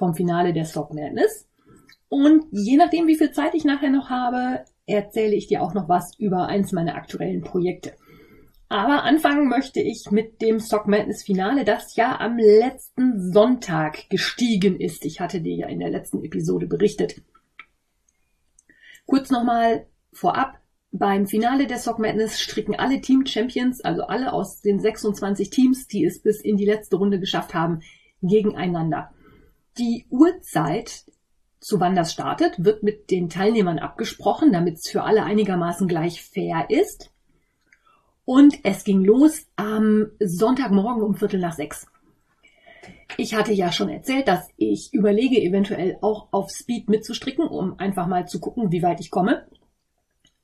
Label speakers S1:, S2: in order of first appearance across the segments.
S1: vom Finale der Sock Madness und je nachdem, wie viel Zeit ich nachher noch habe, erzähle ich dir auch noch was über eins meiner aktuellen Projekte. Aber anfangen möchte ich mit dem Stock Madness Finale, das ja am letzten Sonntag gestiegen ist. Ich hatte dir ja in der letzten Episode berichtet. Kurz nochmal vorab. Beim Finale der Sock Madness stricken alle Team Champions, also alle aus den 26 Teams, die es bis in die letzte Runde geschafft haben, gegeneinander. Die Uhrzeit, zu wann das startet, wird mit den Teilnehmern abgesprochen, damit es für alle einigermaßen gleich fair ist. Und es ging los am Sonntagmorgen um Viertel nach sechs. Ich hatte ja schon erzählt, dass ich überlege, eventuell auch auf Speed mitzustricken, um einfach mal zu gucken, wie weit ich komme.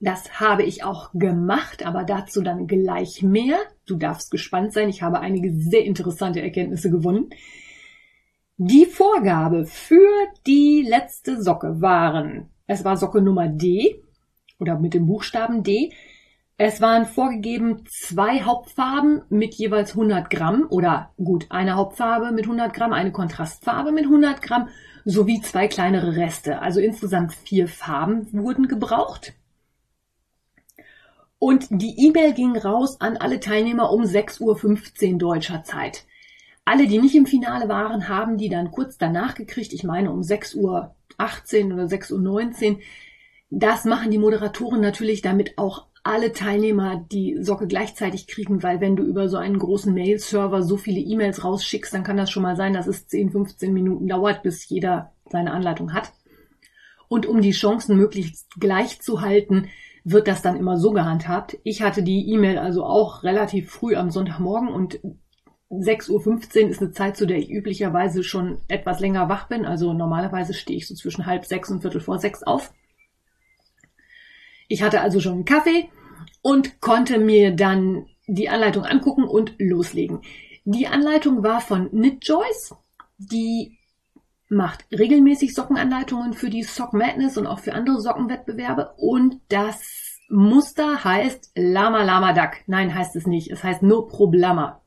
S1: Das habe ich auch gemacht, aber dazu dann gleich mehr. Du darfst gespannt sein. Ich habe einige sehr interessante Erkenntnisse gewonnen. Die Vorgabe für die letzte Socke waren, es war Socke Nummer D oder mit dem Buchstaben D, es waren vorgegeben zwei Hauptfarben mit jeweils 100 Gramm oder gut, eine Hauptfarbe mit 100 Gramm, eine Kontrastfarbe mit 100 Gramm sowie zwei kleinere Reste. Also insgesamt vier Farben wurden gebraucht. Und die E-Mail ging raus an alle Teilnehmer um 6.15 Uhr deutscher Zeit. Alle, die nicht im Finale waren, haben die dann kurz danach gekriegt. Ich meine um 6.18 Uhr oder 6.19 Uhr. Das machen die Moderatoren natürlich, damit auch alle Teilnehmer die Socke gleichzeitig kriegen, weil wenn du über so einen großen Mail-Server so viele E-Mails rausschickst, dann kann das schon mal sein, dass es 10, 15 Minuten dauert, bis jeder seine Anleitung hat. Und um die Chancen möglichst gleich zu halten, wird das dann immer so gehandhabt. Ich hatte die E-Mail also auch relativ früh am Sonntagmorgen und 6.15 Uhr ist eine Zeit, zu der ich üblicherweise schon etwas länger wach bin. Also normalerweise stehe ich so zwischen halb sechs und viertel vor sechs auf. Ich hatte also schon einen Kaffee und konnte mir dann die Anleitung angucken und loslegen. Die Anleitung war von Knit Joyce. Die macht regelmäßig Sockenanleitungen für die Sock Madness und auch für andere Sockenwettbewerbe. Und das Muster heißt Lama Lama Duck. Nein, heißt es nicht. Es heißt No Problema.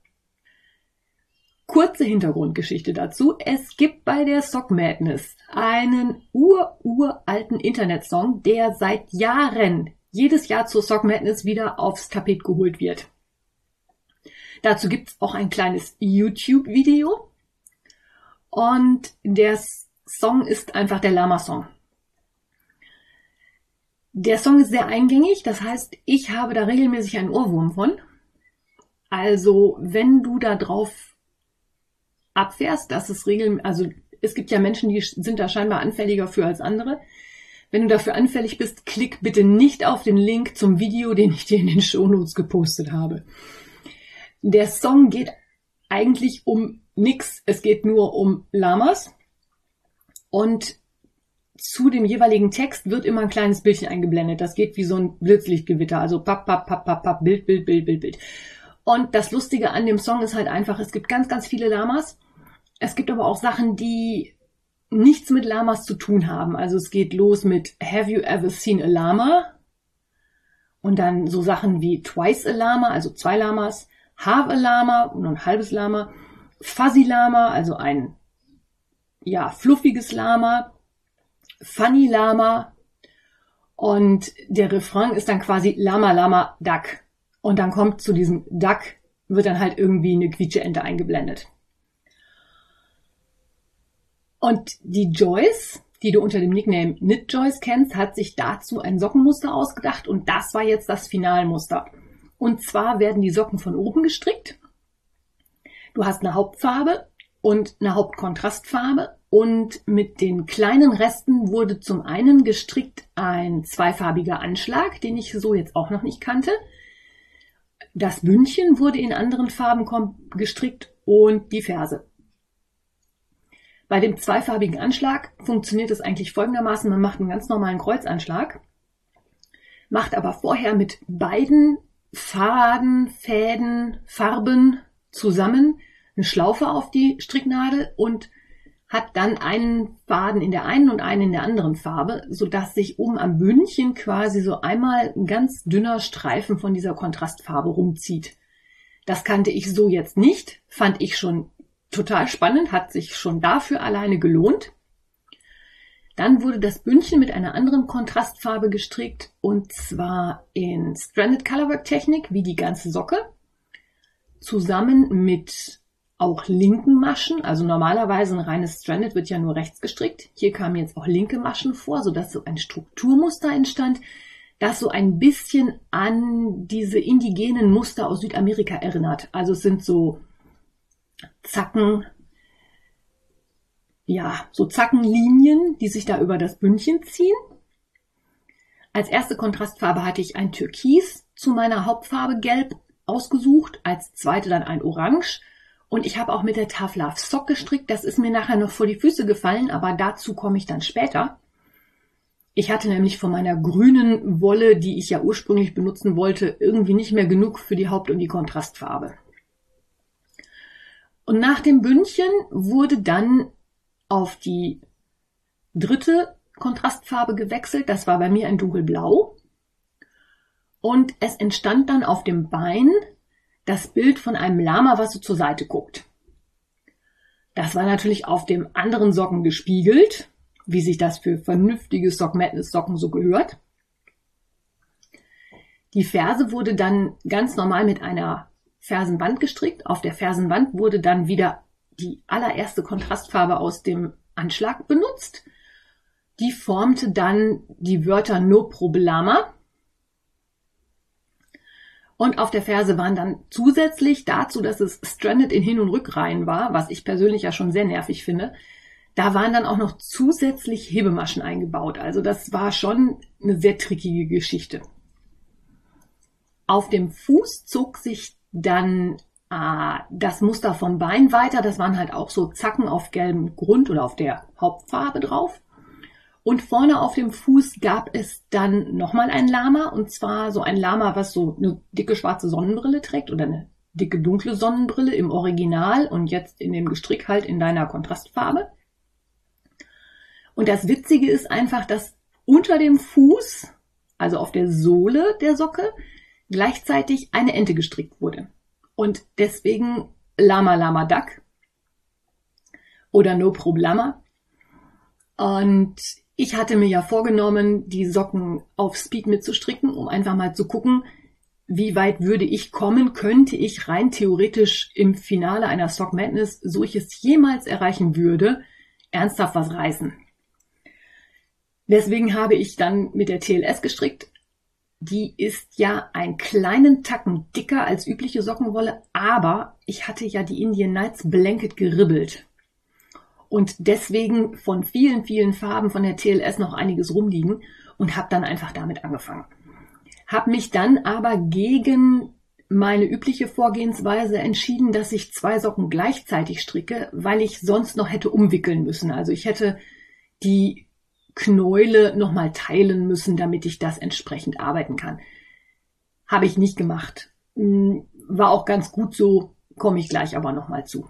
S1: Kurze Hintergrundgeschichte dazu. Es gibt bei der Sock Madness einen ur-uralten Internetsong, der seit Jahren, jedes Jahr zur Sock Madness wieder aufs Tapet geholt wird. Dazu gibt's auch ein kleines YouTube-Video. Und der Song ist einfach der Lama-Song. Der Song ist sehr eingängig, das heißt, ich habe da regelmäßig einen Ohrwurm von. Also, wenn du da drauf abfährst, dass es regeln, also es gibt ja Menschen, die sind da scheinbar anfälliger für als andere. Wenn du dafür anfällig bist, klick bitte nicht auf den Link zum Video, den ich dir in den Shownotes gepostet habe. Der Song geht eigentlich um nix. Es geht nur um Lamas. Und zu dem jeweiligen Text wird immer ein kleines Bildchen eingeblendet. Das geht wie so ein Blitzlichtgewitter. Also papp, papp, papp, papp, papp, Bild, Bild, Bild, Bild, Bild. Und das Lustige an dem Song ist halt einfach, es gibt ganz, ganz viele Lamas es gibt aber auch Sachen, die nichts mit Lamas zu tun haben. Also es geht los mit Have you ever seen a Lama? Und dann so Sachen wie Twice a Lama, also zwei Lamas, Half a Lama und ein halbes Lama, Fuzzy Lama, also ein ja, fluffiges Lama, Funny Lama und der Refrain ist dann quasi Lama Lama Duck. Und dann kommt zu diesem Duck, wird dann halt irgendwie eine quietsche Ente eingeblendet. Und die Joyce, die du unter dem Nickname Knit Joyce kennst, hat sich dazu ein Sockenmuster ausgedacht und das war jetzt das Finalmuster. Und zwar werden die Socken von oben gestrickt. Du hast eine Hauptfarbe und eine Hauptkontrastfarbe und mit den kleinen Resten wurde zum einen gestrickt ein zweifarbiger Anschlag, den ich so jetzt auch noch nicht kannte. Das Bündchen wurde in anderen Farben gestrickt und die Ferse. Bei dem zweifarbigen Anschlag funktioniert es eigentlich folgendermaßen. Man macht einen ganz normalen Kreuzanschlag, macht aber vorher mit beiden Faden, Fäden, Farben zusammen eine Schlaufe auf die Stricknadel und hat dann einen Faden in der einen und einen in der anderen Farbe, so dass sich oben am Bündchen quasi so einmal ein ganz dünner Streifen von dieser Kontrastfarbe rumzieht. Das kannte ich so jetzt nicht, fand ich schon total spannend, hat sich schon dafür alleine gelohnt. Dann wurde das Bündchen mit einer anderen Kontrastfarbe gestrickt und zwar in Stranded Colorwork Technik wie die ganze Socke zusammen mit auch linken Maschen. Also normalerweise ein reines Stranded wird ja nur rechts gestrickt. Hier kamen jetzt auch linke Maschen vor, sodass so ein Strukturmuster entstand, das so ein bisschen an diese indigenen Muster aus Südamerika erinnert. Also es sind so Zacken, ja, so Zackenlinien, die sich da über das Bündchen ziehen. Als erste Kontrastfarbe hatte ich ein Türkis zu meiner Hauptfarbe Gelb ausgesucht, als zweite dann ein Orange und ich habe auch mit der Love Sock gestrickt. Das ist mir nachher noch vor die Füße gefallen, aber dazu komme ich dann später. Ich hatte nämlich von meiner grünen Wolle, die ich ja ursprünglich benutzen wollte, irgendwie nicht mehr genug für die Haupt- und die Kontrastfarbe. Und nach dem Bündchen wurde dann auf die dritte Kontrastfarbe gewechselt. Das war bei mir ein dunkelblau. Und es entstand dann auf dem Bein das Bild von einem Lama, was so zur Seite guckt. Das war natürlich auf dem anderen Socken gespiegelt, wie sich das für vernünftige Sock Madness Socken so gehört. Die Ferse wurde dann ganz normal mit einer Fersenwand gestrickt. Auf der Fersenwand wurde dann wieder die allererste Kontrastfarbe aus dem Anschlag benutzt. Die formte dann die Wörter No Problema und auf der Ferse waren dann zusätzlich dazu, dass es stranded in Hin- und Rückreihen war, was ich persönlich ja schon sehr nervig finde, da waren dann auch noch zusätzlich Hebemaschen eingebaut. Also das war schon eine sehr trickige Geschichte. Auf dem Fuß zog sich dann äh, das Muster vom Bein weiter. Das waren halt auch so Zacken auf gelbem Grund oder auf der Hauptfarbe drauf. Und vorne auf dem Fuß gab es dann nochmal ein Lama, und zwar so ein Lama, was so eine dicke schwarze Sonnenbrille trägt oder eine dicke dunkle Sonnenbrille im Original und jetzt in dem Gestrick halt in deiner Kontrastfarbe. Und das Witzige ist einfach, dass unter dem Fuß, also auf der Sohle der Socke, gleichzeitig eine Ente gestrickt wurde. Und deswegen Lama Lama Duck oder No Problema. Und ich hatte mir ja vorgenommen, die Socken auf Speed mitzustricken, um einfach mal zu gucken, wie weit würde ich kommen, könnte ich rein theoretisch im Finale einer Sock Madness, so ich es jemals erreichen würde, ernsthaft was reißen. Deswegen habe ich dann mit der TLS gestrickt. Die ist ja einen kleinen Tacken dicker als übliche Sockenwolle, aber ich hatte ja die Indian Nights Blanket geribbelt und deswegen von vielen, vielen Farben von der TLS noch einiges rumliegen und habe dann einfach damit angefangen. Hab mich dann aber gegen meine übliche Vorgehensweise entschieden, dass ich zwei Socken gleichzeitig stricke, weil ich sonst noch hätte umwickeln müssen. Also ich hätte die Knäule nochmal teilen müssen, damit ich das entsprechend arbeiten kann. Habe ich nicht gemacht. Hm, war auch ganz gut so, komme ich gleich aber nochmal zu.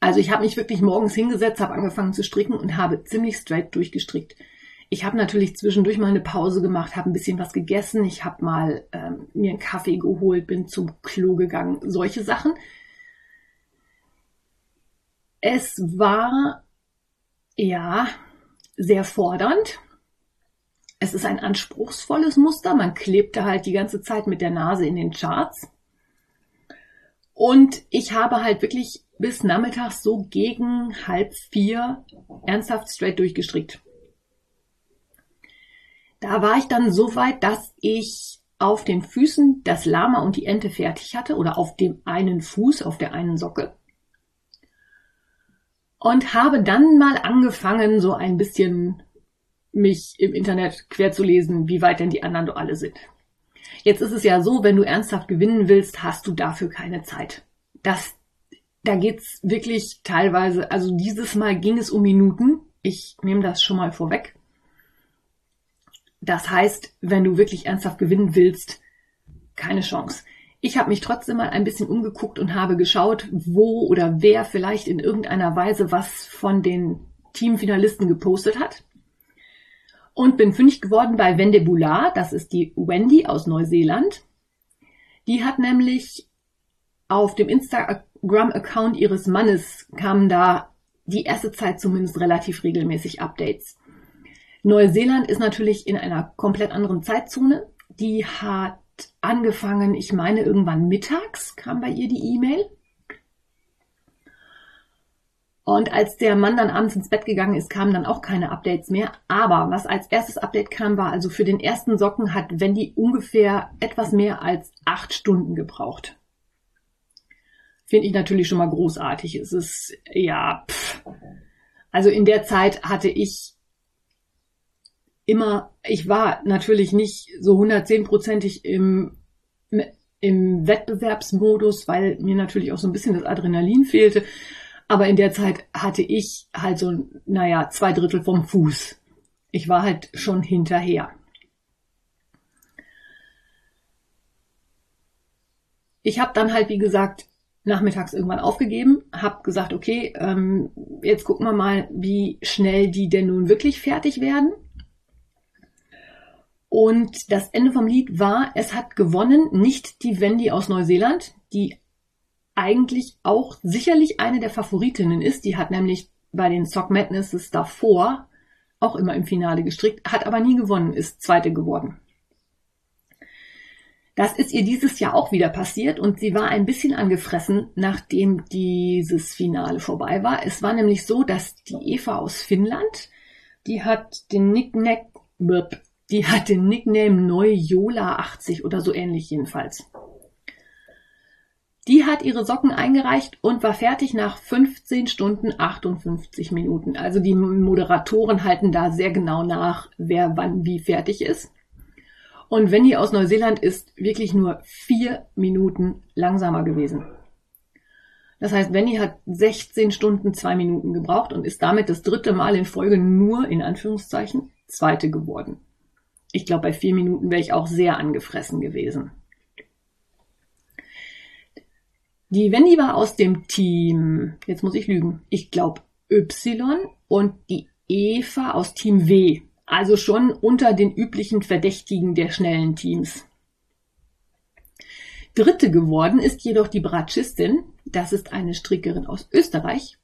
S1: Also ich habe mich wirklich morgens hingesetzt, habe angefangen zu stricken und habe ziemlich straight durchgestrickt. Ich habe natürlich zwischendurch mal eine Pause gemacht, habe ein bisschen was gegessen, ich habe mal ähm, mir einen Kaffee geholt, bin zum Klo gegangen, solche Sachen. Es war ja sehr fordernd. Es ist ein anspruchsvolles Muster. Man klebte halt die ganze Zeit mit der Nase in den Charts. Und ich habe halt wirklich bis nachmittags so gegen halb vier ernsthaft straight durchgestrickt. Da war ich dann so weit, dass ich auf den Füßen das Lama und die Ente fertig hatte oder auf dem einen Fuß, auf der einen Socke. Und habe dann mal angefangen, so ein bisschen mich im Internet quer zu lesen, wie weit denn die anderen alle sind. Jetzt ist es ja so, wenn du ernsthaft gewinnen willst, hast du dafür keine Zeit. Das da geht's wirklich teilweise, also dieses Mal ging es um Minuten. Ich nehme das schon mal vorweg. Das heißt, wenn du wirklich ernsthaft gewinnen willst, keine Chance. Ich habe mich trotzdem mal ein bisschen umgeguckt und habe geschaut, wo oder wer vielleicht in irgendeiner Weise was von den Teamfinalisten gepostet hat. Und bin fündig geworden bei Wende Boulard, das ist die Wendy aus Neuseeland. Die hat nämlich auf dem Instagram-Account ihres Mannes kamen da die erste Zeit zumindest relativ regelmäßig Updates. Neuseeland ist natürlich in einer komplett anderen Zeitzone. Die hat angefangen, ich meine irgendwann mittags kam bei ihr die E-Mail. Und als der Mann dann abends ins Bett gegangen ist, kamen dann auch keine Updates mehr. Aber was als erstes Update kam, war also für den ersten Socken hat Wendy ungefähr etwas mehr als acht Stunden gebraucht. Finde ich natürlich schon mal großartig. Es ist, ja, pff. also in der Zeit hatte ich immer, ich war natürlich nicht so 110-prozentig im, im Wettbewerbsmodus, weil mir natürlich auch so ein bisschen das Adrenalin fehlte. Aber in der Zeit hatte ich halt so, naja, zwei Drittel vom Fuß. Ich war halt schon hinterher. Ich habe dann halt, wie gesagt, nachmittags irgendwann aufgegeben, habe gesagt, okay, ähm, jetzt gucken wir mal, wie schnell die denn nun wirklich fertig werden. Und das Ende vom Lied war, es hat gewonnen, nicht die Wendy aus Neuseeland, die eigentlich auch sicherlich eine der Favoritinnen ist. Die hat nämlich bei den Sock Madnesses davor auch immer im Finale gestrickt, hat aber nie gewonnen, ist zweite geworden. Das ist ihr dieses Jahr auch wieder passiert und sie war ein bisschen angefressen, nachdem dieses Finale vorbei war. Es war nämlich so, dass die Eva aus Finnland, die hat den Nicknack, die hat den Nickname Neujola 80 oder so ähnlich jedenfalls. Die hat ihre Socken eingereicht und war fertig nach 15 Stunden 58 Minuten. Also die Moderatoren halten da sehr genau nach, wer wann wie fertig ist. Und Wendy aus Neuseeland ist wirklich nur vier Minuten langsamer gewesen. Das heißt, Wendy hat 16 Stunden zwei Minuten gebraucht und ist damit das dritte Mal in Folge nur in Anführungszeichen zweite geworden. Ich glaube, bei vier Minuten wäre ich auch sehr angefressen gewesen. Die Wendy war aus dem Team, jetzt muss ich lügen, ich glaube Y und die Eva aus Team W. Also schon unter den üblichen Verdächtigen der schnellen Teams. Dritte geworden ist jedoch die Bratschistin. Das ist eine Strickerin aus Österreich.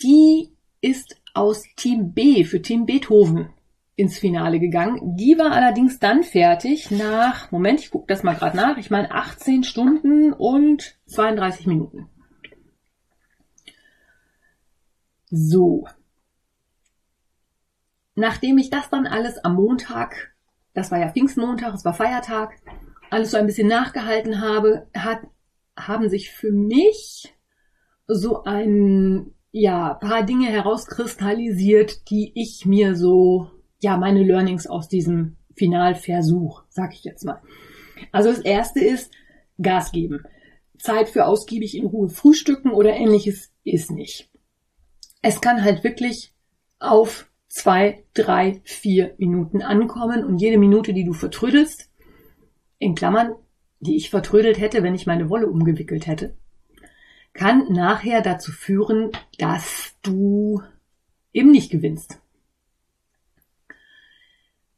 S1: Die ist aus Team B für Team Beethoven ins Finale gegangen. Die war allerdings dann fertig nach, Moment, ich gucke das mal gerade nach, ich meine 18 Stunden und 32 Minuten. So. Nachdem ich das dann alles am Montag, das war ja Pfingstmontag, es war Feiertag, alles so ein bisschen nachgehalten habe, hat, haben sich für mich so ein ja, paar Dinge herauskristallisiert, die ich mir so ja, meine Learnings aus diesem Finalversuch, sag ich jetzt mal. Also das erste ist Gas geben. Zeit für ausgiebig in Ruhe frühstücken oder ähnliches ist nicht. Es kann halt wirklich auf zwei, drei, vier Minuten ankommen und jede Minute, die du vertrödelst, in Klammern, die ich vertrödelt hätte, wenn ich meine Wolle umgewickelt hätte, kann nachher dazu führen, dass du eben nicht gewinnst.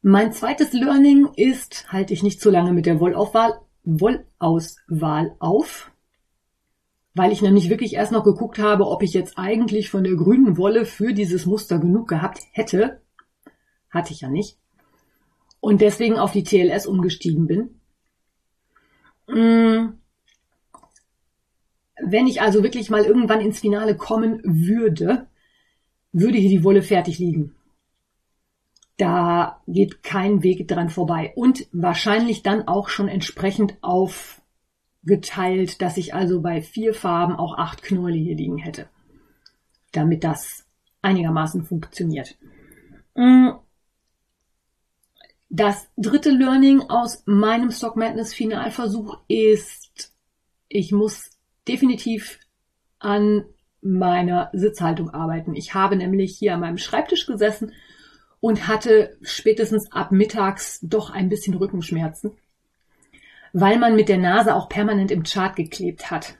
S1: Mein zweites Learning ist, halte ich nicht zu lange mit der Wollaufwahl, Wollauswahl auf, weil ich nämlich wirklich erst noch geguckt habe, ob ich jetzt eigentlich von der grünen Wolle für dieses Muster genug gehabt hätte. Hatte ich ja nicht. Und deswegen auf die TLS umgestiegen bin. Mm. Wenn ich also wirklich mal irgendwann ins Finale kommen würde, würde hier die Wolle fertig liegen. Da geht kein Weg dran vorbei. Und wahrscheinlich dann auch schon entsprechend aufgeteilt, dass ich also bei vier Farben auch acht Knäule hier liegen hätte. Damit das einigermaßen funktioniert. Mm. Das dritte Learning aus meinem Stock Madness Finalversuch ist, ich muss definitiv an meiner Sitzhaltung arbeiten. Ich habe nämlich hier an meinem Schreibtisch gesessen und hatte spätestens ab mittags doch ein bisschen Rückenschmerzen, weil man mit der Nase auch permanent im Chart geklebt hat.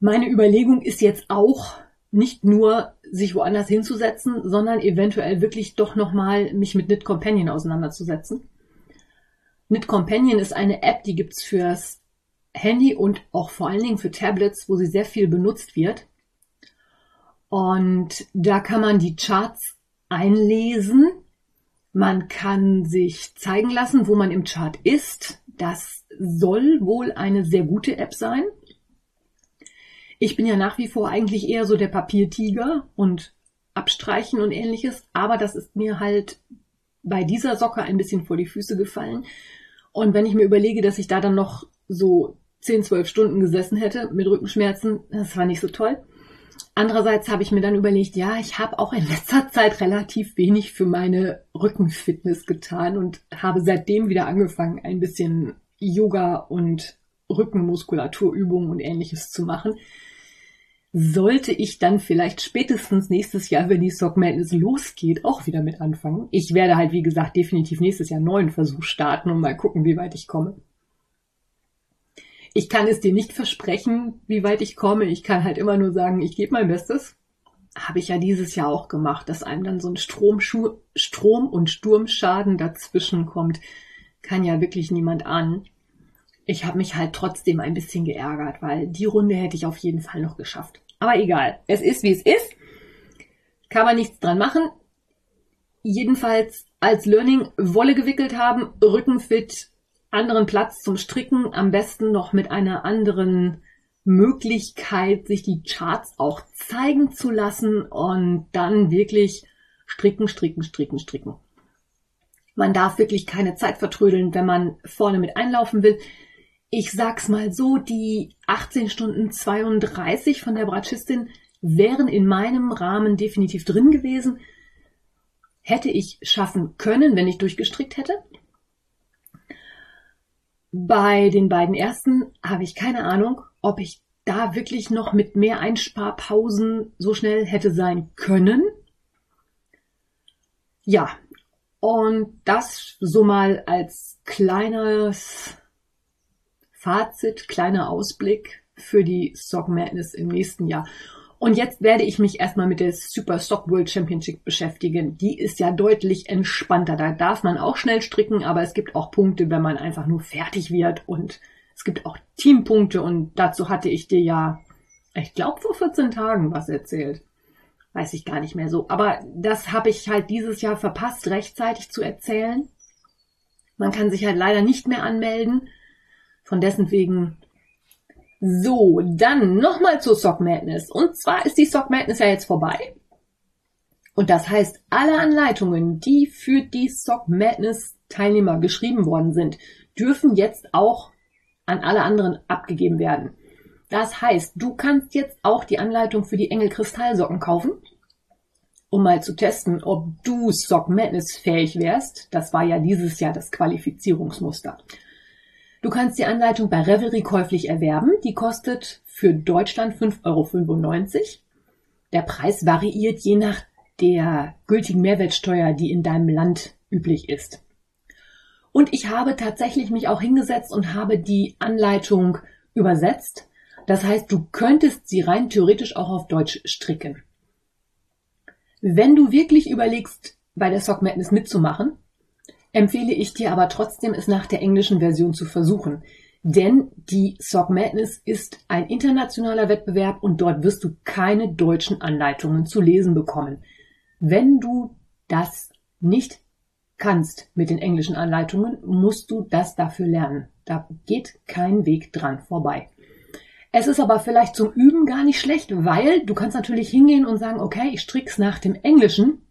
S1: Meine Überlegung ist jetzt auch nicht nur sich woanders hinzusetzen, sondern eventuell wirklich doch nochmal mich mit Knit Companion auseinanderzusetzen. Knit Companion ist eine App, die gibt's fürs Handy und auch vor allen Dingen für Tablets, wo sie sehr viel benutzt wird. Und da kann man die Charts einlesen. Man kann sich zeigen lassen, wo man im Chart ist. Das soll wohl eine sehr gute App sein. Ich bin ja nach wie vor eigentlich eher so der Papiertiger und abstreichen und ähnliches, aber das ist mir halt bei dieser Socke ein bisschen vor die Füße gefallen. Und wenn ich mir überlege, dass ich da dann noch so 10, 12 Stunden gesessen hätte mit Rückenschmerzen, das war nicht so toll. Andererseits habe ich mir dann überlegt, ja, ich habe auch in letzter Zeit relativ wenig für meine Rückenfitness getan und habe seitdem wieder angefangen, ein bisschen Yoga und Rückenmuskulaturübungen und ähnliches zu machen. Sollte ich dann vielleicht spätestens nächstes Jahr, wenn die Sock Madness losgeht, auch wieder mit anfangen. Ich werde halt, wie gesagt, definitiv nächstes Jahr einen neuen Versuch starten und mal gucken, wie weit ich komme. Ich kann es dir nicht versprechen, wie weit ich komme. Ich kann halt immer nur sagen, ich gebe mein Bestes. Habe ich ja dieses Jahr auch gemacht, dass einem dann so ein Strom, Strom und Sturmschaden dazwischen kommt. Kann ja wirklich niemand ahnen. Ich habe mich halt trotzdem ein bisschen geärgert, weil die Runde hätte ich auf jeden Fall noch geschafft. Aber egal, es ist wie es ist. Kann man nichts dran machen. Jedenfalls als Learning Wolle gewickelt haben, Rückenfit anderen Platz zum Stricken, am besten noch mit einer anderen Möglichkeit, sich die Charts auch zeigen zu lassen und dann wirklich stricken, stricken, stricken, stricken. Man darf wirklich keine Zeit vertrödeln, wenn man vorne mit einlaufen will. Ich sag's mal so, die 18 Stunden 32 von der Bratschistin wären in meinem Rahmen definitiv drin gewesen. Hätte ich schaffen können, wenn ich durchgestrickt hätte. Bei den beiden ersten habe ich keine Ahnung, ob ich da wirklich noch mit mehr Einsparpausen so schnell hätte sein können. Ja, und das so mal als kleines Fazit, kleiner Ausblick für die Sock Madness im nächsten Jahr. Und jetzt werde ich mich erstmal mit der Super Stock World Championship beschäftigen. Die ist ja deutlich entspannter. Da darf man auch schnell stricken, aber es gibt auch Punkte, wenn man einfach nur fertig wird. Und es gibt auch Teampunkte. Und dazu hatte ich dir ja, ich glaube, vor 14 Tagen was erzählt. Weiß ich gar nicht mehr so. Aber das habe ich halt dieses Jahr verpasst, rechtzeitig zu erzählen. Man kann sich halt leider nicht mehr anmelden. Von dessen wegen so, dann nochmal zur Sock Madness. Und zwar ist die Sock Madness ja jetzt vorbei. Und das heißt, alle Anleitungen, die für die Sock Madness Teilnehmer geschrieben worden sind, dürfen jetzt auch an alle anderen abgegeben werden. Das heißt, du kannst jetzt auch die Anleitung für die Engel Kristallsocken kaufen, um mal zu testen, ob du Sock Madness fähig wärst. Das war ja dieses Jahr das Qualifizierungsmuster. Du kannst die Anleitung bei Revelry käuflich erwerben. Die kostet für Deutschland 5,95 Euro. Der Preis variiert je nach der gültigen Mehrwertsteuer, die in deinem Land üblich ist. Und ich habe tatsächlich mich auch hingesetzt und habe die Anleitung übersetzt. Das heißt, du könntest sie rein theoretisch auch auf Deutsch stricken. Wenn du wirklich überlegst, bei der Sock Madness mitzumachen, empfehle ich dir aber trotzdem, es nach der englischen Version zu versuchen. Denn die Sock Madness ist ein internationaler Wettbewerb und dort wirst du keine deutschen Anleitungen zu lesen bekommen. Wenn du das nicht kannst mit den englischen Anleitungen, musst du das dafür lernen. Da geht kein Weg dran vorbei. Es ist aber vielleicht zum Üben gar nicht schlecht, weil du kannst natürlich hingehen und sagen, okay, ich strick's nach dem Englischen.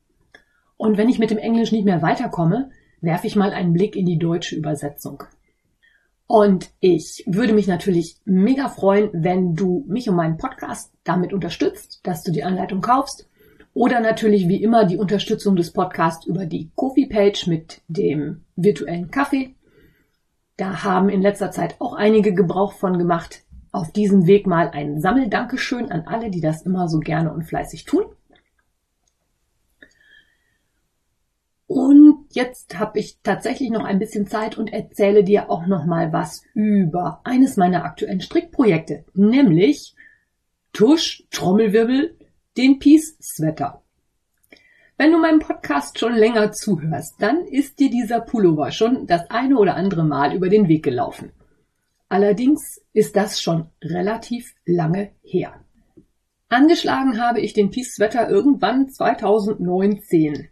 S1: Und wenn ich mit dem Englisch nicht mehr weiterkomme, werfe ich mal einen Blick in die deutsche Übersetzung. Und ich würde mich natürlich mega freuen, wenn du mich und meinen Podcast damit unterstützt, dass du die Anleitung kaufst. Oder natürlich wie immer die Unterstützung des Podcasts über die Kofi-Page mit dem virtuellen Kaffee. Da haben in letzter Zeit auch einige Gebrauch von gemacht. auf diesem Weg mal ein Sammeldankeschön an alle, die das immer so gerne und fleißig tun. Und jetzt habe ich tatsächlich noch ein bisschen Zeit und erzähle dir auch noch mal was über eines meiner aktuellen Strickprojekte, nämlich Tusch, Trommelwirbel, den Peace Sweater. Wenn du meinem Podcast schon länger zuhörst, dann ist dir dieser Pullover schon das eine oder andere Mal über den Weg gelaufen. Allerdings ist das schon relativ lange her. Angeschlagen habe ich den Peace Sweater irgendwann 2019.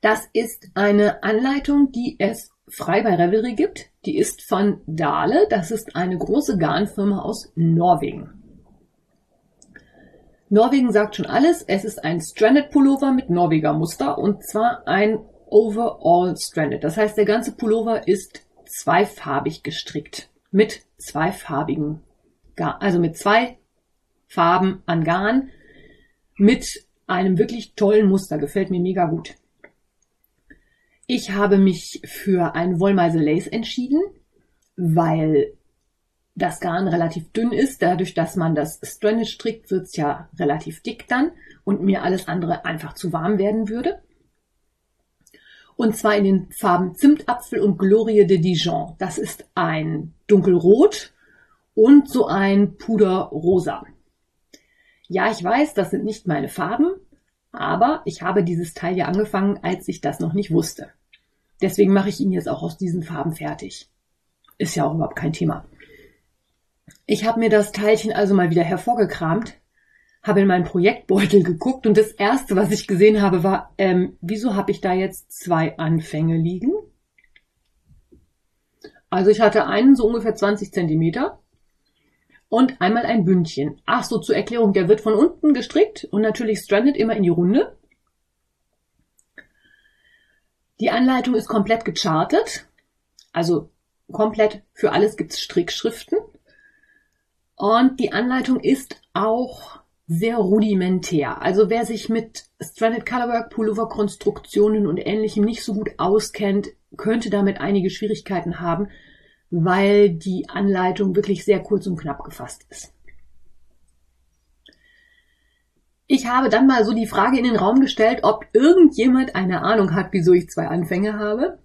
S1: Das ist eine Anleitung, die es frei bei Revelry gibt. Die ist von Dale. Das ist eine große Garnfirma aus Norwegen. Norwegen sagt schon alles. Es ist ein Stranded Pullover mit Norweger Muster und zwar ein Overall Stranded. Das heißt, der ganze Pullover ist zweifarbig gestrickt. Mit zweifarbigen also mit zwei Farben an Garn. Mit einem wirklich tollen Muster. Gefällt mir mega gut. Ich habe mich für ein Wollmeise Lace entschieden, weil das Garn relativ dünn ist. Dadurch, dass man das Stranded strickt, wird es ja relativ dick dann und mir alles andere einfach zu warm werden würde. Und zwar in den Farben Zimtapfel und Glorie de Dijon. Das ist ein dunkelrot und so ein Puderrosa. Ja, ich weiß, das sind nicht meine Farben, aber ich habe dieses Teil ja angefangen, als ich das noch nicht wusste. Deswegen mache ich ihn jetzt auch aus diesen Farben fertig. Ist ja auch überhaupt kein Thema. Ich habe mir das Teilchen also mal wieder hervorgekramt, habe in meinen Projektbeutel geguckt und das erste, was ich gesehen habe, war, ähm, wieso habe ich da jetzt zwei Anfänge liegen? Also ich hatte einen so ungefähr 20 Zentimeter und einmal ein Bündchen. Ach so, zur Erklärung, der wird von unten gestrickt und natürlich stranded immer in die Runde. Die Anleitung ist komplett gechartet, also komplett für alles gibt's Strickschriften. Und die Anleitung ist auch sehr rudimentär. Also wer sich mit Stranded Colorwork, Pullover Konstruktionen und ähnlichem nicht so gut auskennt, könnte damit einige Schwierigkeiten haben, weil die Anleitung wirklich sehr kurz und knapp gefasst ist. Ich habe dann mal so die Frage in den Raum gestellt, ob irgendjemand eine Ahnung hat, wieso ich zwei Anfänge habe.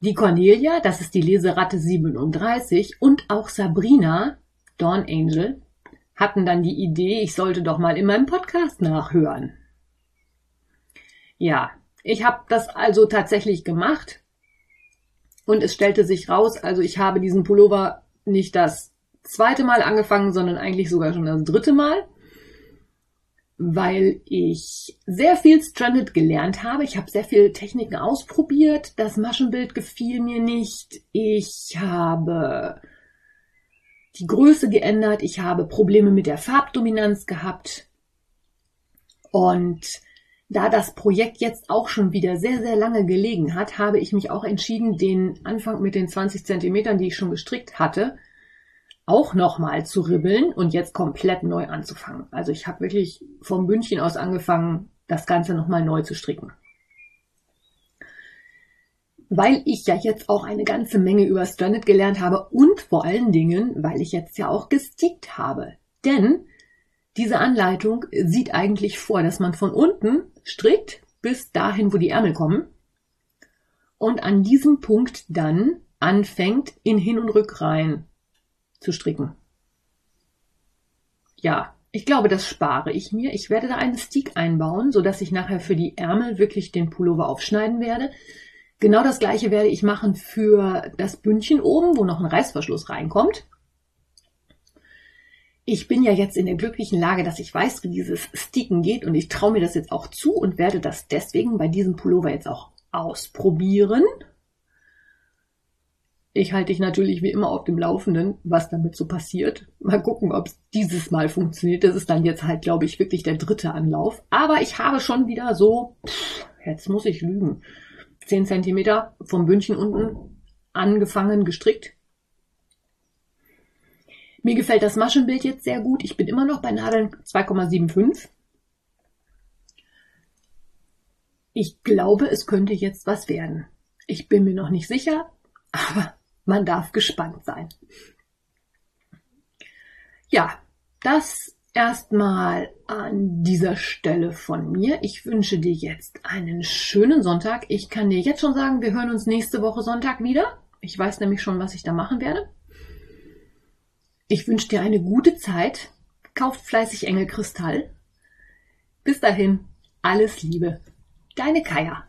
S1: Die Cornelia, das ist die Leseratte 37, und auch Sabrina, Dawn Angel, hatten dann die Idee, ich sollte doch mal in meinem Podcast nachhören. Ja, ich habe das also tatsächlich gemacht und es stellte sich raus, also ich habe diesen Pullover nicht das zweite Mal angefangen, sondern eigentlich sogar schon das dritte Mal weil ich sehr viel Stranded gelernt habe. Ich habe sehr viele Techniken ausprobiert. Das Maschenbild gefiel mir nicht. Ich habe die Größe geändert. Ich habe Probleme mit der Farbdominanz gehabt. Und da das Projekt jetzt auch schon wieder sehr, sehr lange gelegen hat, habe ich mich auch entschieden, den Anfang mit den 20 Zentimetern, die ich schon gestrickt hatte, auch nochmal zu ribbeln und jetzt komplett neu anzufangen. Also ich habe wirklich vom Bündchen aus angefangen, das Ganze nochmal neu zu stricken. Weil ich ja jetzt auch eine ganze Menge über Stranded gelernt habe und vor allen Dingen, weil ich jetzt ja auch gestickt habe. Denn diese Anleitung sieht eigentlich vor, dass man von unten strickt bis dahin, wo die Ärmel kommen und an diesem Punkt dann anfängt, in Hin- und Rückreihen zu stricken. Ja, ich glaube, das spare ich mir. Ich werde da einen Stick einbauen, so dass ich nachher für die Ärmel wirklich den Pullover aufschneiden werde. Genau das gleiche werde ich machen für das Bündchen oben, wo noch ein Reißverschluss reinkommt. Ich bin ja jetzt in der glücklichen Lage, dass ich weiß, wie dieses Sticken geht und ich traue mir das jetzt auch zu und werde das deswegen bei diesem Pullover jetzt auch ausprobieren. Ich halte dich natürlich wie immer auf dem Laufenden, was damit so passiert. Mal gucken, ob es dieses Mal funktioniert. Das ist dann jetzt halt, glaube ich, wirklich der dritte Anlauf. Aber ich habe schon wieder so, jetzt muss ich lügen, 10 Zentimeter vom Bündchen unten angefangen gestrickt. Mir gefällt das Maschenbild jetzt sehr gut. Ich bin immer noch bei Nadeln 2,75. Ich glaube, es könnte jetzt was werden. Ich bin mir noch nicht sicher, aber Man darf gespannt sein. Ja, das erstmal an dieser Stelle von mir. Ich wünsche dir jetzt einen schönen Sonntag. Ich kann dir jetzt schon sagen, wir hören uns nächste Woche Sonntag wieder. Ich weiß nämlich schon, was ich da machen werde. Ich wünsche dir eine gute Zeit. Kauft fleißig Engelkristall. Bis dahin, alles Liebe. Deine Kaya.